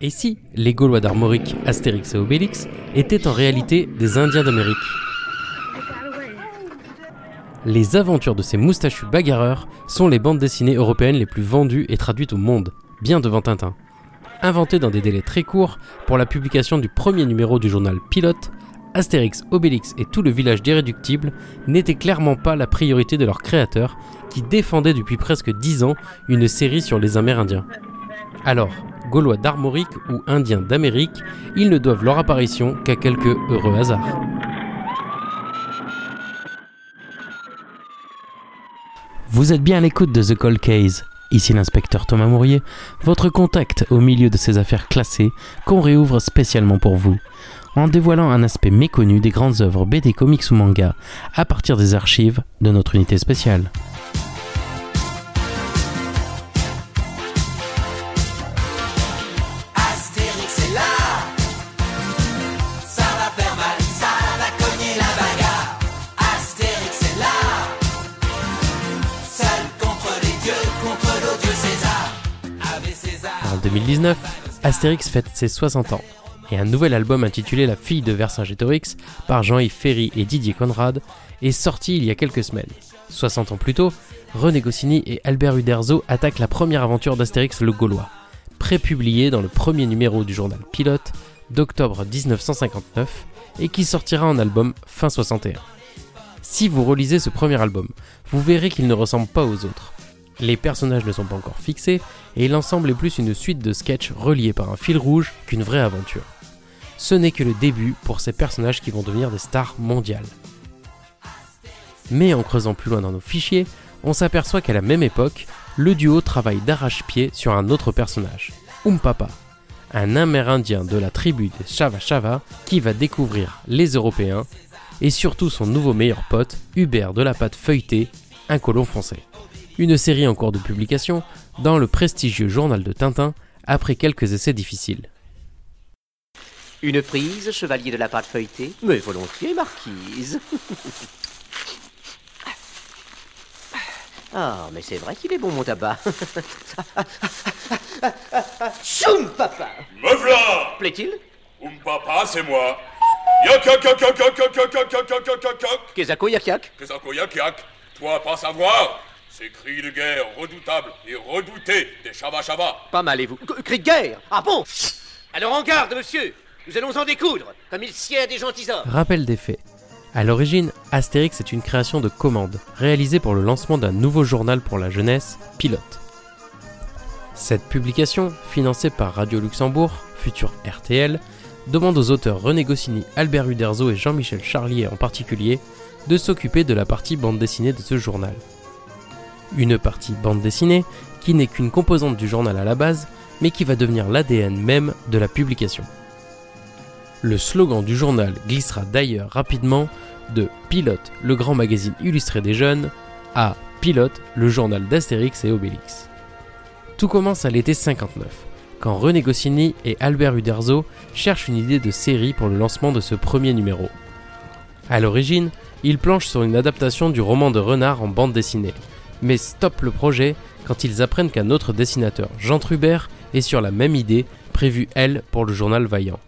Et si les Gaulois d'Armorique, Astérix et Obélix étaient en réalité des Indiens d'Amérique Les aventures de ces moustachus bagarreurs sont les bandes dessinées européennes les plus vendues et traduites au monde, bien devant Tintin. Inventées dans des délais très courts pour la publication du premier numéro du journal Pilote, Astérix, Obélix et tout le village d'Irréductibles n'étaient clairement pas la priorité de leurs créateurs qui défendaient depuis presque dix ans une série sur les Amérindiens. Alors, Gaulois d'Armorique ou Indiens d'Amérique, ils ne doivent leur apparition qu'à quelques heureux hasards. Vous êtes bien à l'écoute de The Cold Case. Ici l'inspecteur Thomas Mourier, votre contact au milieu de ces affaires classées qu'on réouvre spécialement pour vous, en dévoilant un aspect méconnu des grandes œuvres BD, comics ou manga à partir des archives de notre unité spéciale. 2019, Astérix fête ses 60 ans, et un nouvel album intitulé La fille de Vercingétorix par Jean-Yves Ferry et Didier Conrad est sorti il y a quelques semaines. 60 ans plus tôt, René Goscinny et Albert Uderzo attaquent la première aventure d'Astérix le Gaulois, prépubliée dans le premier numéro du journal Pilote d'octobre 1959 et qui sortira en album fin 61. Si vous relisez ce premier album, vous verrez qu'il ne ressemble pas aux autres. Les personnages ne sont pas encore fixés et l'ensemble est plus une suite de sketchs reliés par un fil rouge qu'une vraie aventure. Ce n'est que le début pour ces personnages qui vont devenir des stars mondiales. Mais en creusant plus loin dans nos fichiers, on s'aperçoit qu'à la même époque, le duo travaille d'arrache-pied sur un autre personnage, Umpapa, un Amérindien de la tribu des Chava Chava qui va découvrir les Européens et surtout son nouveau meilleur pote, Hubert de la pâte feuilletée, un colon français. Une série en cours de publication dans le prestigieux journal de Tintin après quelques essais difficiles. Une prise, chevalier de la pâte feuilletée Mais volontiers, marquise. Ah, mais c'est vrai qu'il est bon, mon tabac. Choum, papa Me v'là Plaît-il Oum papa, c'est moi Yak yak yak yak yak yak yak yak yak yak yak Kezako yak yak Toi, pas savoir Ces cris de guerre redoutables et redoutés des Chava Chava Pas mal, et vous C- Cri de guerre Ah bon Alors en garde, monsieur Nous allons en découdre, comme il sied à des gentilshommes Rappel des faits. À l'origine, Astérix est une création de commande, réalisée pour le lancement d'un nouveau journal pour la jeunesse, Pilote. Cette publication, financée par Radio Luxembourg, futur RTL, demande aux auteurs René Goscinny, Albert Uderzo et Jean-Michel Charlier en particulier de s'occuper de la partie bande dessinée de ce journal. Une partie bande dessinée qui n'est qu'une composante du journal à la base, mais qui va devenir l'ADN même de la publication. Le slogan du journal glissera d'ailleurs rapidement de Pilote, le grand magazine illustré des jeunes, à Pilote, le journal d'Astérix et Obélix. Tout commence à l'été 59, quand René Goscinny et Albert Uderzo cherchent une idée de série pour le lancement de ce premier numéro. À l'origine, ils planchent sur une adaptation du roman de Renard en bande dessinée, mais stoppent le projet quand ils apprennent qu'un autre dessinateur, Jean Trubert, est sur la même idée, prévue elle pour le journal Vaillant.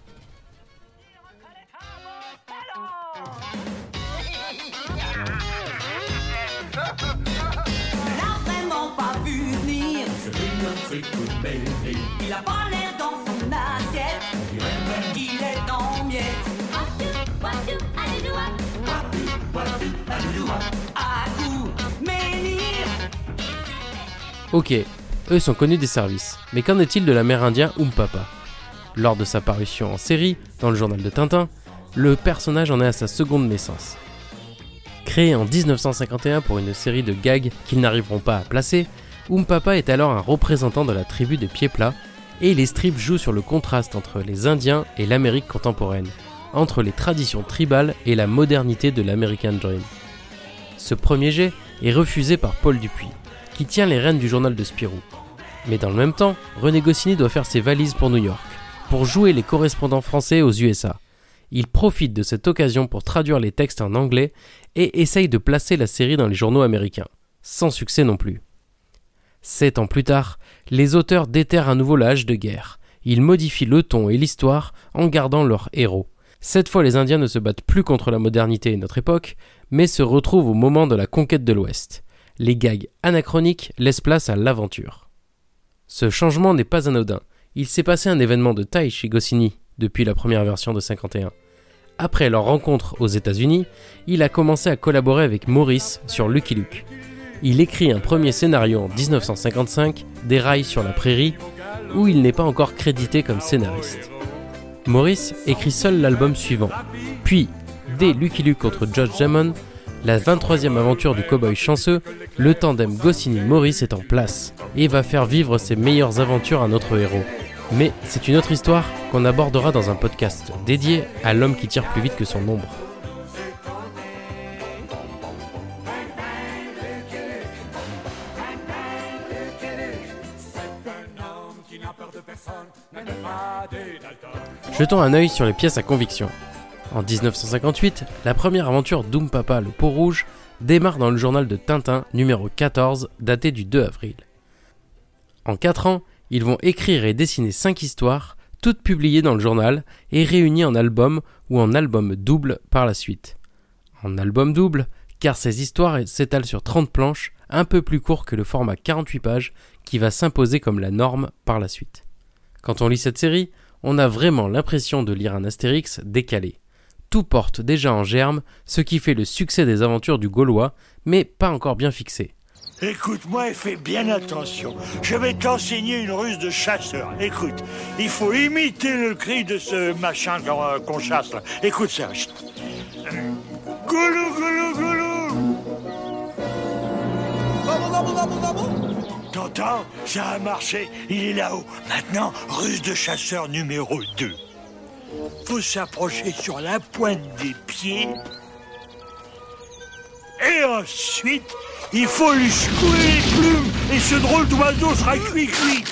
Ok, eux sont connus des services, mais qu'en est-il de l'amérindien Umpapa? Lors de sa parution en série, dans le journal de Tintin, le personnage en est à sa seconde naissance. Créé en 1951 pour une série de gags qu'ils n'arriveront pas à placer, Umpapa est alors un représentant de la tribu des pieds plats, et les strips jouent sur le contraste entre les Indiens et l'Amérique contemporaine, entre les traditions tribales et la modernité de l'American Dream. Ce premier jet est refusé par Paul Dupuis, qui tient les rênes du journal de Spirou. Mais dans le même temps, René Goscinny doit faire ses valises pour New York, pour jouer les correspondants français aux USA. Il profite de cette occasion pour traduire les textes en anglais et essaye de placer la série dans les journaux américains. Sans succès non plus. Sept ans plus tard, les auteurs déterrent à nouveau l'âge de guerre ils modifient le ton et l'histoire en gardant leurs héros. Cette fois, les Indiens ne se battent plus contre la modernité et notre époque, mais se retrouvent au moment de la conquête de l'Ouest. Les gags anachroniques laissent place à l'aventure. Ce changement n'est pas anodin. Il s'est passé un événement de taille chez Goscinny depuis la première version de 51. Après leur rencontre aux États-Unis, il a commencé à collaborer avec Maurice sur Lucky Luke. Il écrit un premier scénario en 1955, Des rails sur la prairie, où il n'est pas encore crédité comme scénariste. Maurice écrit seul l'album suivant. Puis, dès Lucky Luke contre George Jamon, la 23e aventure du cowboy chanceux, le tandem Goscinny-Maurice est en place et va faire vivre ses meilleures aventures à notre héros. Mais c'est une autre histoire qu'on abordera dans un podcast dédié à l'homme qui tire plus vite que son ombre. Jetons un œil sur les pièces à conviction. En 1958, la première aventure Doom Papa le pot rouge démarre dans le journal de Tintin numéro 14 daté du 2 avril. En 4 ans, ils vont écrire et dessiner 5 histoires, toutes publiées dans le journal et réunies en album ou en album double par la suite. En album double, car ces histoires s'étalent sur 30 planches, un peu plus court que le format 48 pages qui va s'imposer comme la norme par la suite. Quand on lit cette série, on a vraiment l'impression de lire un Astérix décalé. Tout porte déjà en germe, ce qui fait le succès des aventures du Gaulois, mais pas encore bien fixé. Écoute-moi et fais bien attention. Je vais t'enseigner une ruse de chasseur. Écoute, il faut imiter le cri de ce machin qu'on euh, chasse là. Écoute ça. Goulou, goulou, goulou. T'entends? Ça a marché. Il est là-haut. Maintenant, ruse de chasseur numéro 2. Faut s'approcher sur la pointe des pieds. Et ensuite, il faut lui secouer les plumes et ce drôle d'oiseau sera cuit-cuit.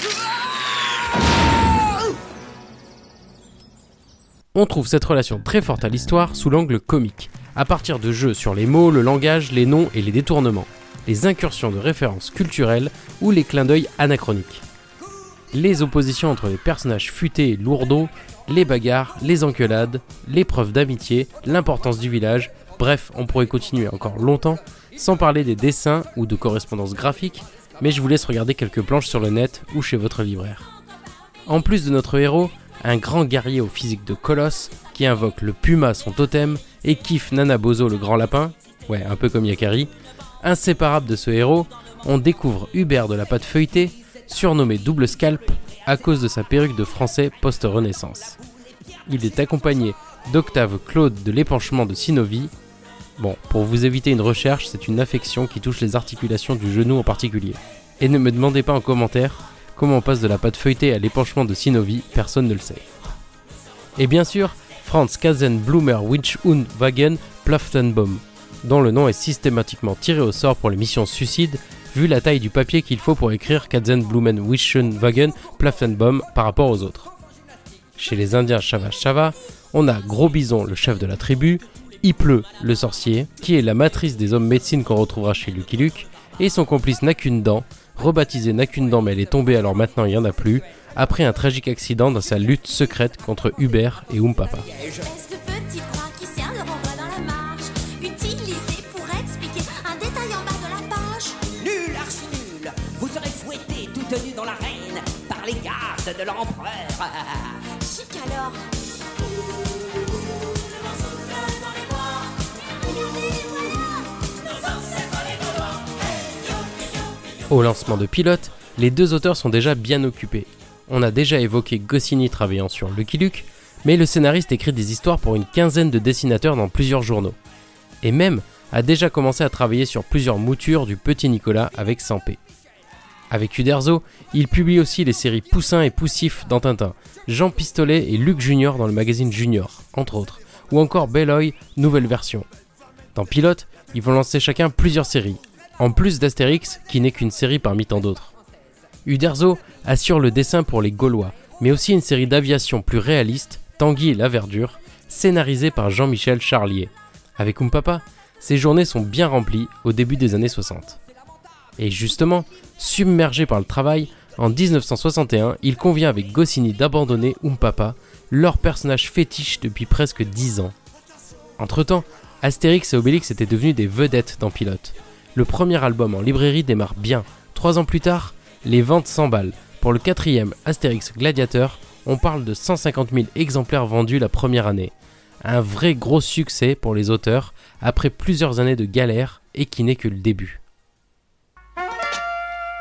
On trouve cette relation très forte à l'histoire sous l'angle comique, à partir de jeux sur les mots, le langage, les noms et les détournements, les incursions de références culturelles ou les clins d'œil anachroniques. Les oppositions entre les personnages futés et lourdeaux, les bagarres, les engueulades, les preuves d'amitié, l'importance du village, bref, on pourrait continuer encore longtemps, sans parler des dessins ou de correspondances graphiques, mais je vous laisse regarder quelques planches sur le net ou chez votre libraire. En plus de notre héros, un grand guerrier au physique de colosse qui invoque le puma son totem et kiffe Nana Bozo le grand lapin, ouais, un peu comme Yakari, inséparable de ce héros, on découvre Hubert de la pâte feuilletée, surnommé Double Scalp à cause de sa perruque de français post-renaissance. Il est accompagné d'Octave Claude de l'épanchement de Sinovi. Bon, pour vous éviter une recherche, c'est une affection qui touche les articulations du genou en particulier. Et ne me demandez pas en commentaire comment on passe de la pâte feuilletée à l'épanchement de Sinovi, personne ne le sait. Et bien sûr, Franz Kazenblumer Winch und Wagen Plaftenbaum, dont le nom est systématiquement tiré au sort pour les missions suicides, vu la taille du papier qu'il faut pour écrire Katzenblumen Wagen Plaftenbaum par rapport aux autres. Chez les Indiens Chava Chava, on a Gros Bison, le chef de la tribu, Ipleu, le sorcier, qui est la matrice des hommes médecine qu'on retrouvera chez Lucky Luke, et son complice Nakundan, rebaptisé Nakundan mais elle est tombée alors maintenant il n'y en a plus, après un tragique accident dans sa lutte secrète contre Hubert et Umpapa. Fouetté tout tenu dans l'arène par les gardes de l'empereur. Chic alors. Au lancement de Pilote, les deux auteurs sont déjà bien occupés. On a déjà évoqué Goscinny travaillant sur Lucky Luke, mais le scénariste écrit des histoires pour une quinzaine de dessinateurs dans plusieurs journaux. Et même a déjà commencé à travailler sur plusieurs moutures du Petit Nicolas avec Sampé. Avec Uderzo, il publie aussi les séries Poussin et Poussif dans Tintin, Jean Pistolet et Luc Junior dans le magazine Junior, entre autres, ou encore Belloy, nouvelle version. Dans Pilote, ils vont lancer chacun plusieurs séries, en plus d'Astérix, qui n'est qu'une série parmi tant d'autres. Uderzo assure le dessin pour les Gaulois, mais aussi une série d'aviation plus réaliste, Tanguy et la Verdure, scénarisée par Jean-Michel Charlier. Avec Umpapa, ses journées sont bien remplies au début des années 60. Et justement, submergé par le travail, en 1961, il convient avec Goscinny d'abandonner Umpapa, leur personnage fétiche depuis presque 10 ans. Entre-temps, Astérix et Obélix étaient devenus des vedettes dans Pilote. Le premier album en librairie démarre bien. Trois ans plus tard, les ventes s'emballent. Pour le quatrième Astérix Gladiateur, on parle de 150 000 exemplaires vendus la première année. Un vrai gros succès pour les auteurs après plusieurs années de galère et qui n'est que le début.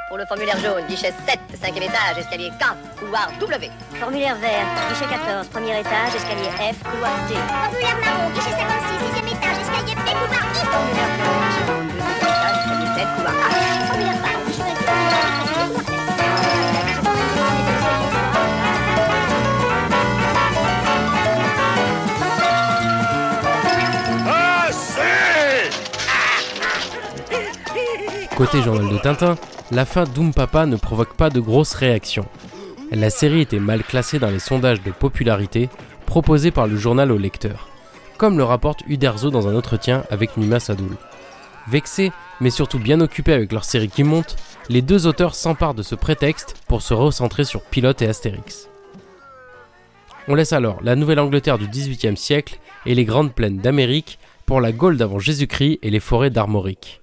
Pour le formulaire jaune, guichet 7, cinquième étage, escalier K, couloir W. Formulaire vert, guichet 14, premier étage, escalier F, couloir T. Formulaire marron, guichet 56, sixième étage, escalier B, couloir I. Formulaire jaune, guichet jaune, deuxième étage, escalier 7, couloir H. Formulaire marron, guichet 26, escalier B, couloir F. Côté journal de Tintin, la fin d'Oom Papa ne provoque pas de grosses réactions. La série était mal classée dans les sondages de popularité proposés par le journal aux lecteurs, comme le rapporte Uderzo dans un entretien avec Nima Sadoul. Vexés, mais surtout bien occupés avec leur série qui monte, les deux auteurs s'emparent de ce prétexte pour se recentrer sur Pilote et Astérix. On laisse alors la Nouvelle-Angleterre du XVIIIe siècle et les grandes plaines d'Amérique pour la Gaule d'avant Jésus-Christ et les forêts d'Armorique.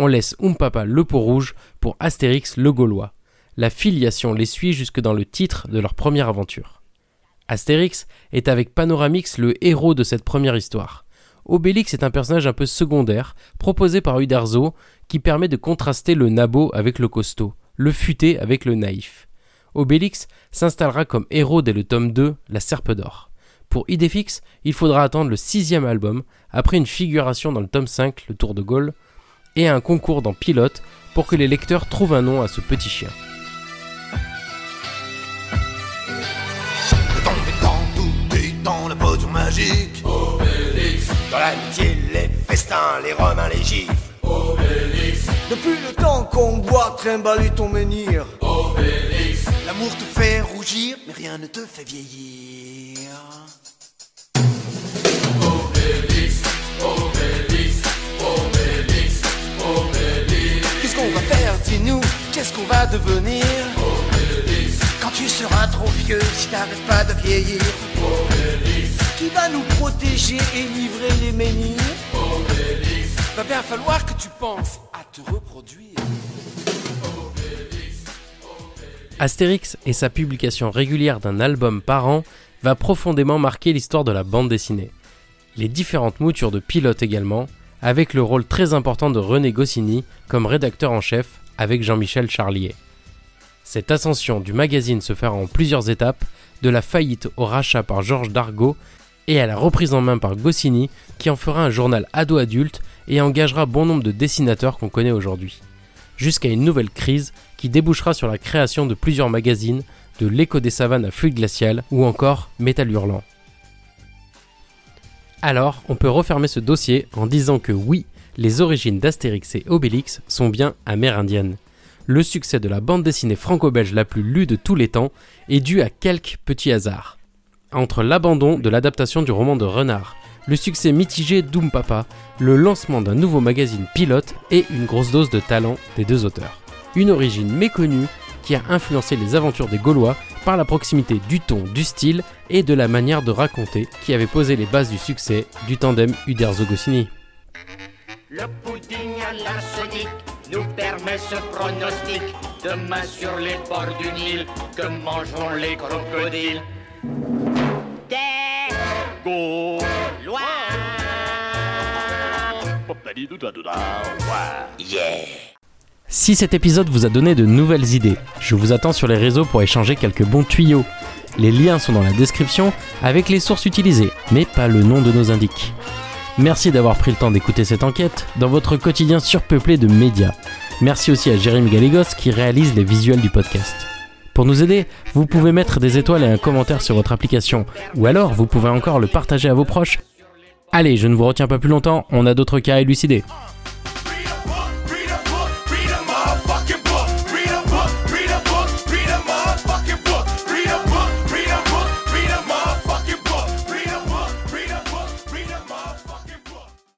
On laisse Umpapa le peau rouge pour Astérix le Gaulois. La filiation les suit jusque dans le titre de leur première aventure. Astérix est avec Panoramix le héros de cette première histoire. Obélix est un personnage un peu secondaire, proposé par Uderzo, qui permet de contraster le nabo avec le costaud, le futé avec le naïf. Obélix s'installera comme héros dès le tome 2, La Serpe d'Or. Pour Idéfix, il faudra attendre le sixième album, après une figuration dans le tome 5, Le Tour de Gaulle, et un concours dans Pilote pour que les lecteurs trouvent un nom à ce petit chien. Le dans la potion magique. Obélix. Dans l'amitié, les festins, les romains, les gifs. Obélix. Depuis le temps qu'on boit, trimballer ton menhir. L'amour te fait rougir, mais rien ne te fait vieillir. Dis-nous Qu'est-ce qu'on va devenir? Quand tu seras trop vieux, si t'arrêtes pas de vieillir. Qui va nous protéger et livrer les menhirs? Va bien falloir que tu penses à te reproduire. Astérix et sa publication régulière d'un album par an va profondément marquer l'histoire de la bande dessinée. Les différentes moutures de pilote également, avec le rôle très important de René Goscinny comme rédacteur en chef avec Jean-Michel Charlier. Cette ascension du magazine se fera en plusieurs étapes, de la faillite au rachat par Georges Dargaud et à la reprise en main par Goscinny qui en fera un journal ado-adulte et engagera bon nombre de dessinateurs qu'on connaît aujourd'hui. Jusqu'à une nouvelle crise qui débouchera sur la création de plusieurs magazines, de l'écho des savanes à fluide glacial ou encore Métal Hurlant. Alors, on peut refermer ce dossier en disant que oui, les origines d'Astérix et Obélix sont bien amérindiennes. Le succès de la bande dessinée franco-belge la plus lue de tous les temps est dû à quelques petits hasards. Entre l'abandon de l'adaptation du roman de Renard, le succès mitigé d'Oom Papa, le lancement d'un nouveau magazine pilote et une grosse dose de talent des deux auteurs. Une origine méconnue qui a influencé les aventures des Gaulois par la proximité du ton, du style et de la manière de raconter qui avait posé les bases du succès du tandem Uderzo-Goscinny. Le pudding à la nous permet ce pronostic. Demain sur les bords du Nil, que mangeront les crocodiles? Si cet épisode vous a donné de nouvelles idées, je vous attends sur les réseaux pour échanger quelques bons tuyaux. Les liens sont dans la description avec les sources utilisées, mais pas le nom de nos indiques. Merci d'avoir pris le temps d'écouter cette enquête dans votre quotidien surpeuplé de médias. Merci aussi à Jérémy Galégos qui réalise les visuels du podcast. Pour nous aider, vous pouvez mettre des étoiles et un commentaire sur votre application, ou alors vous pouvez encore le partager à vos proches. Allez, je ne vous retiens pas plus longtemps, on a d'autres cas à élucider.